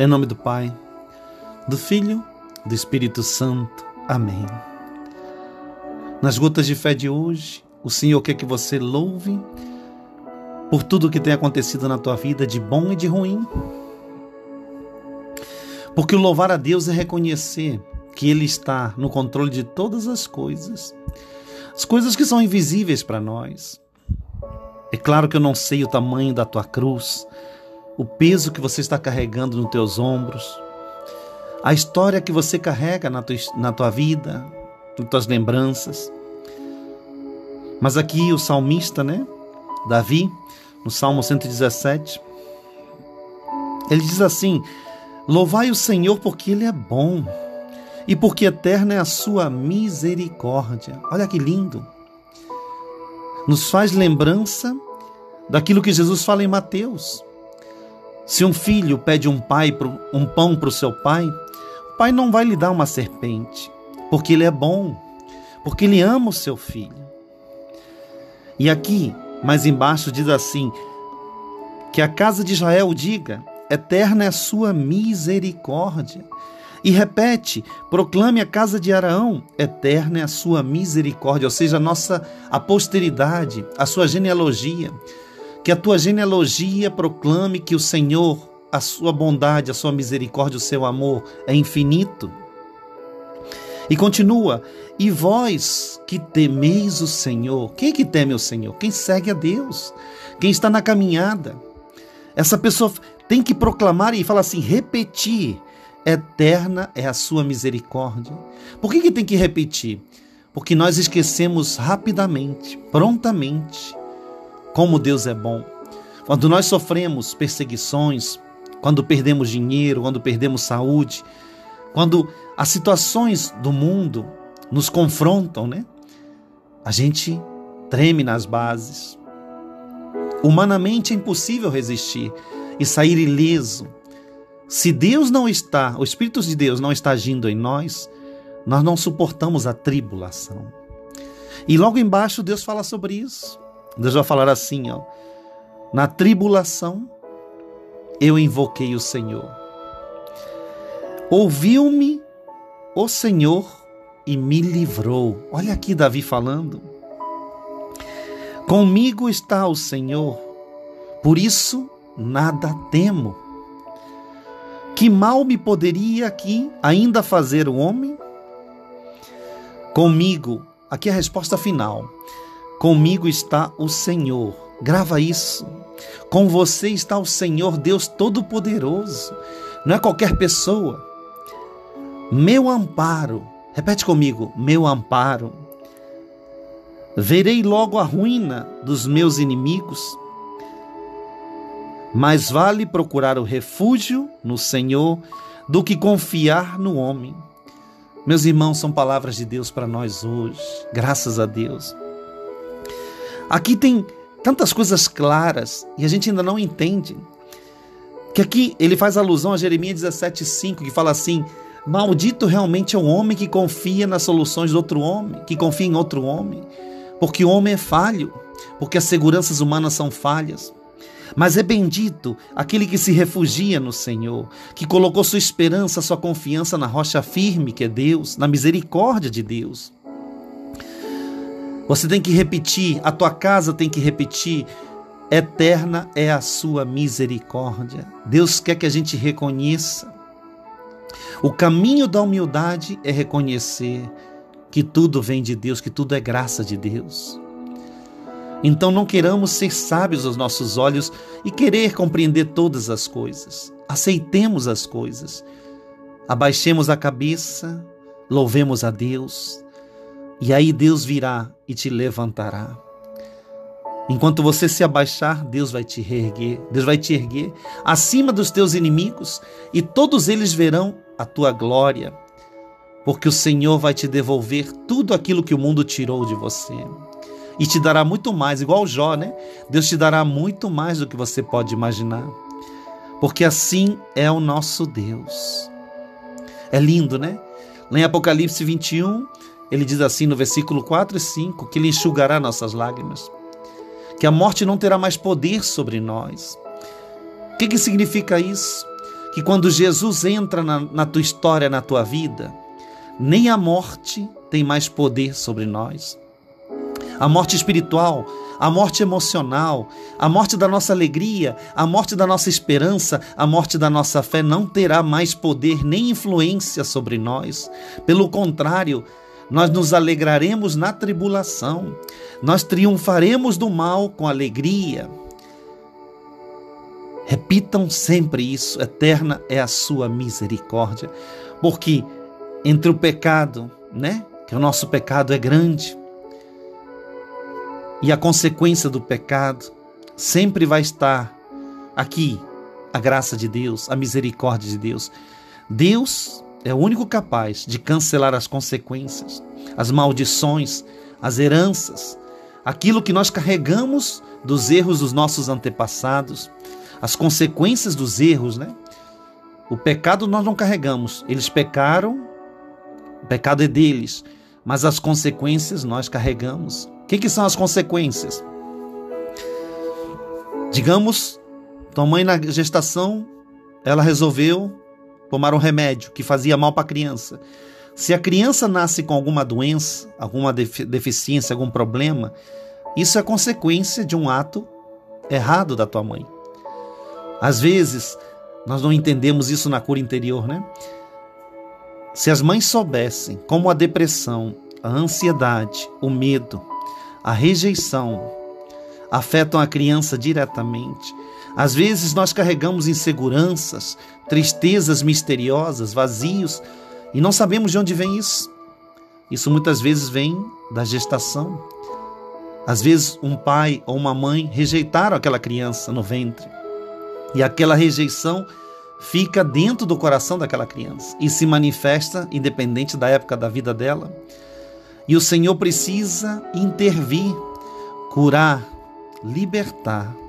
Em nome do Pai, do Filho, do Espírito Santo. Amém. Nas gotas de fé de hoje, o Senhor quer que você louve por tudo que tem acontecido na tua vida, de bom e de ruim. Porque o louvar a Deus é reconhecer que Ele está no controle de todas as coisas, as coisas que são invisíveis para nós. É claro que eu não sei o tamanho da tua cruz, o peso que você está carregando nos teus ombros, a história que você carrega na tua, na tua vida, nas tuas lembranças. Mas aqui o salmista, né, Davi, no Salmo 117, ele diz assim: Louvai o Senhor porque Ele é bom e porque eterna é a sua misericórdia. Olha que lindo! Nos faz lembrança daquilo que Jesus fala em Mateus. Se um filho pede um, pai, um pão para o seu pai, o pai não vai lhe dar uma serpente, porque ele é bom, porque ele ama o seu filho. E aqui, mais embaixo, diz assim: que a casa de Israel diga: eterna é a sua misericórdia. E repete, proclame a casa de Araão, eterna é a sua misericórdia, ou seja, a nossa a posteridade, a sua genealogia. Que a tua genealogia proclame que o Senhor, a sua bondade, a sua misericórdia, o seu amor é infinito. E continua: E vós que temeis o Senhor, quem é que teme o Senhor? Quem segue a Deus, quem está na caminhada. Essa pessoa tem que proclamar e falar assim, repetir: eterna é a sua misericórdia. Por que, que tem que repetir? Porque nós esquecemos rapidamente, prontamente, como Deus é bom. Quando nós sofremos perseguições, quando perdemos dinheiro, quando perdemos saúde, quando as situações do mundo nos confrontam, né? A gente treme nas bases. Humanamente é impossível resistir e sair ileso. Se Deus não está, o Espírito de Deus não está agindo em nós, nós não suportamos a tribulação. E logo embaixo Deus fala sobre isso. Deus vai falar assim, ó. Na tribulação eu invoquei o Senhor. Ouviu-me o Senhor e me livrou. Olha aqui Davi falando. Comigo está o Senhor, por isso nada temo. Que mal me poderia aqui ainda fazer o homem? Comigo, aqui é a resposta final. Comigo está o Senhor. Grava isso. Com você está o Senhor Deus Todo-Poderoso. Não é qualquer pessoa. Meu amparo. Repete comigo: meu amparo. Verei logo a ruína dos meus inimigos. Mais vale procurar o refúgio no Senhor do que confiar no homem. Meus irmãos, são palavras de Deus para nós hoje, graças a Deus. Aqui tem tantas coisas claras e a gente ainda não entende. Que aqui ele faz alusão a Jeremias 17,5, que fala assim: Maldito realmente é o homem que confia nas soluções de outro homem, que confia em outro homem, porque o homem é falho, porque as seguranças humanas são falhas. Mas é bendito aquele que se refugia no Senhor, que colocou sua esperança, sua confiança na rocha firme que é Deus, na misericórdia de Deus. Você tem que repetir, a tua casa tem que repetir. Eterna é a sua misericórdia. Deus quer que a gente reconheça. O caminho da humildade é reconhecer que tudo vem de Deus, que tudo é graça de Deus. Então não queiramos ser sábios aos nossos olhos e querer compreender todas as coisas. Aceitemos as coisas. Abaixemos a cabeça, louvemos a Deus, e aí Deus virá e te levantará. Enquanto você se abaixar, Deus vai te reerguer, Deus vai te erguer acima dos teus inimigos e todos eles verão a tua glória, porque o Senhor vai te devolver tudo aquilo que o mundo tirou de você e te dará muito mais, igual Jó, né? Deus te dará muito mais do que você pode imaginar, porque assim é o nosso Deus. É lindo, né? Lá em Apocalipse 21, ele diz assim no versículo 4 e 5 que ele enxugará nossas lágrimas, que a morte não terá mais poder sobre nós. O que, que significa isso? que quando Jesus entra na, na tua história, na tua vida, nem a morte tem mais poder sobre nós. A morte espiritual, a morte emocional, a morte da nossa alegria, a morte da nossa esperança, a morte da nossa fé não terá mais poder nem influência sobre nós. Pelo contrário, nós nos alegraremos na tribulação, nós triunfaremos do mal com alegria. Repitam sempre isso: eterna é a sua misericórdia, porque entre o pecado, né? Que o nosso pecado é grande, e a consequência do pecado sempre vai estar aqui a graça de Deus, a misericórdia de Deus. Deus é o único capaz de cancelar as consequências, as maldições, as heranças, aquilo que nós carregamos dos erros dos nossos antepassados, as consequências dos erros, né? O pecado nós não carregamos, eles pecaram, o pecado é deles, mas as consequências nós carregamos. O que, que são as consequências? Digamos, tua mãe na gestação, ela resolveu tomar um remédio que fazia mal para a criança. Se a criança nasce com alguma doença, alguma deficiência, algum problema, isso é consequência de um ato errado da tua mãe. Às vezes, nós não entendemos isso na cura interior, né? Se as mães soubessem como a depressão, a ansiedade, o medo, a rejeição afetam a criança diretamente, às vezes nós carregamos inseguranças, tristezas misteriosas, vazios e não sabemos de onde vem isso. Isso muitas vezes vem da gestação. Às vezes um pai ou uma mãe rejeitaram aquela criança no ventre. E aquela rejeição fica dentro do coração daquela criança e se manifesta independente da época da vida dela. E o Senhor precisa intervir, curar, libertar.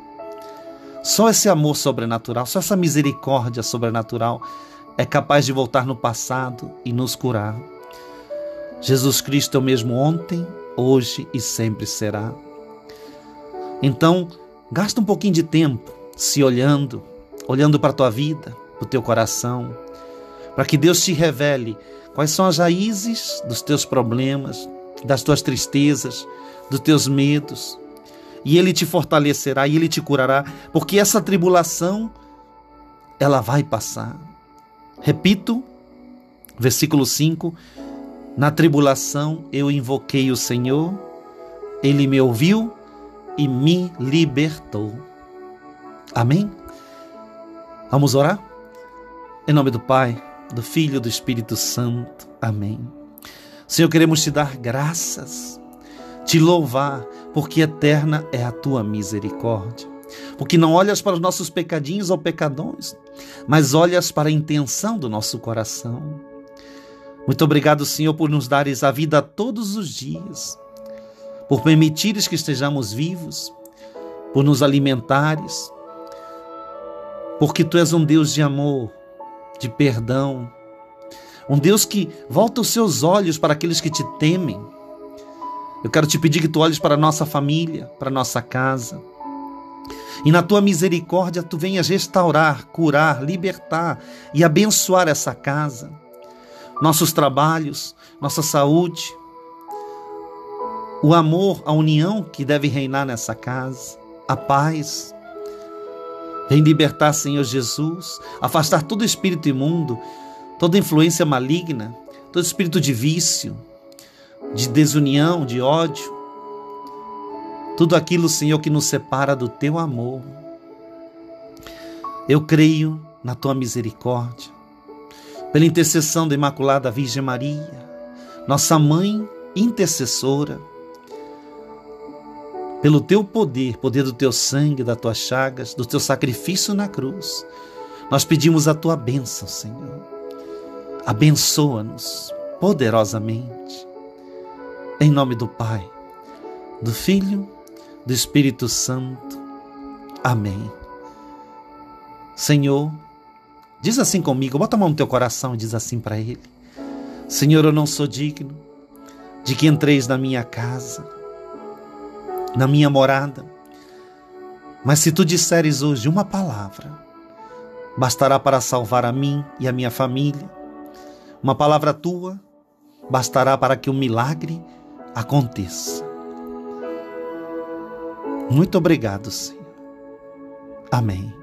Só esse amor sobrenatural, só essa misericórdia sobrenatural é capaz de voltar no passado e nos curar. Jesus Cristo é o mesmo ontem, hoje e sempre será. Então, gasta um pouquinho de tempo se olhando, olhando para a tua vida, para o teu coração, para que Deus te revele quais são as raízes dos teus problemas, das tuas tristezas, dos teus medos. E Ele te fortalecerá e Ele te curará, porque essa tribulação, ela vai passar. Repito, versículo 5: Na tribulação eu invoquei o Senhor, Ele me ouviu e me libertou. Amém? Vamos orar? Em nome do Pai, do Filho e do Espírito Santo. Amém. Senhor, queremos te dar graças, te louvar, porque eterna é a tua misericórdia. Porque não olhas para os nossos pecadinhos ou pecadões, mas olhas para a intenção do nosso coração. Muito obrigado, Senhor, por nos dares a vida todos os dias, por permitires que estejamos vivos, por nos alimentares, porque tu és um Deus de amor, de perdão, um Deus que volta os seus olhos para aqueles que te temem. Eu quero te pedir que tu olhes para nossa família, para nossa casa. E na tua misericórdia tu venhas restaurar, curar, libertar e abençoar essa casa, nossos trabalhos, nossa saúde, o amor, a união que deve reinar nessa casa, a paz, Vem libertar, Senhor Jesus, afastar todo espírito imundo, toda influência maligna, todo espírito de vício, de desunião, de ódio, tudo aquilo, Senhor, que nos separa do teu amor. Eu creio na tua misericórdia, pela intercessão da Imaculada Virgem Maria, nossa mãe intercessora pelo teu poder, poder do teu sangue, das tuas chagas, do teu sacrifício na cruz, nós pedimos a tua bênção, Senhor. Abençoa-nos poderosamente. Em nome do Pai, do Filho, do Espírito Santo. Amém. Senhor, diz assim comigo, bota a mão no teu coração e diz assim para Ele: Senhor, eu não sou digno de que entreis na minha casa na minha morada. Mas se tu disseres hoje uma palavra, bastará para salvar a mim e a minha família. Uma palavra tua bastará para que o milagre aconteça. Muito obrigado, Senhor. Amém.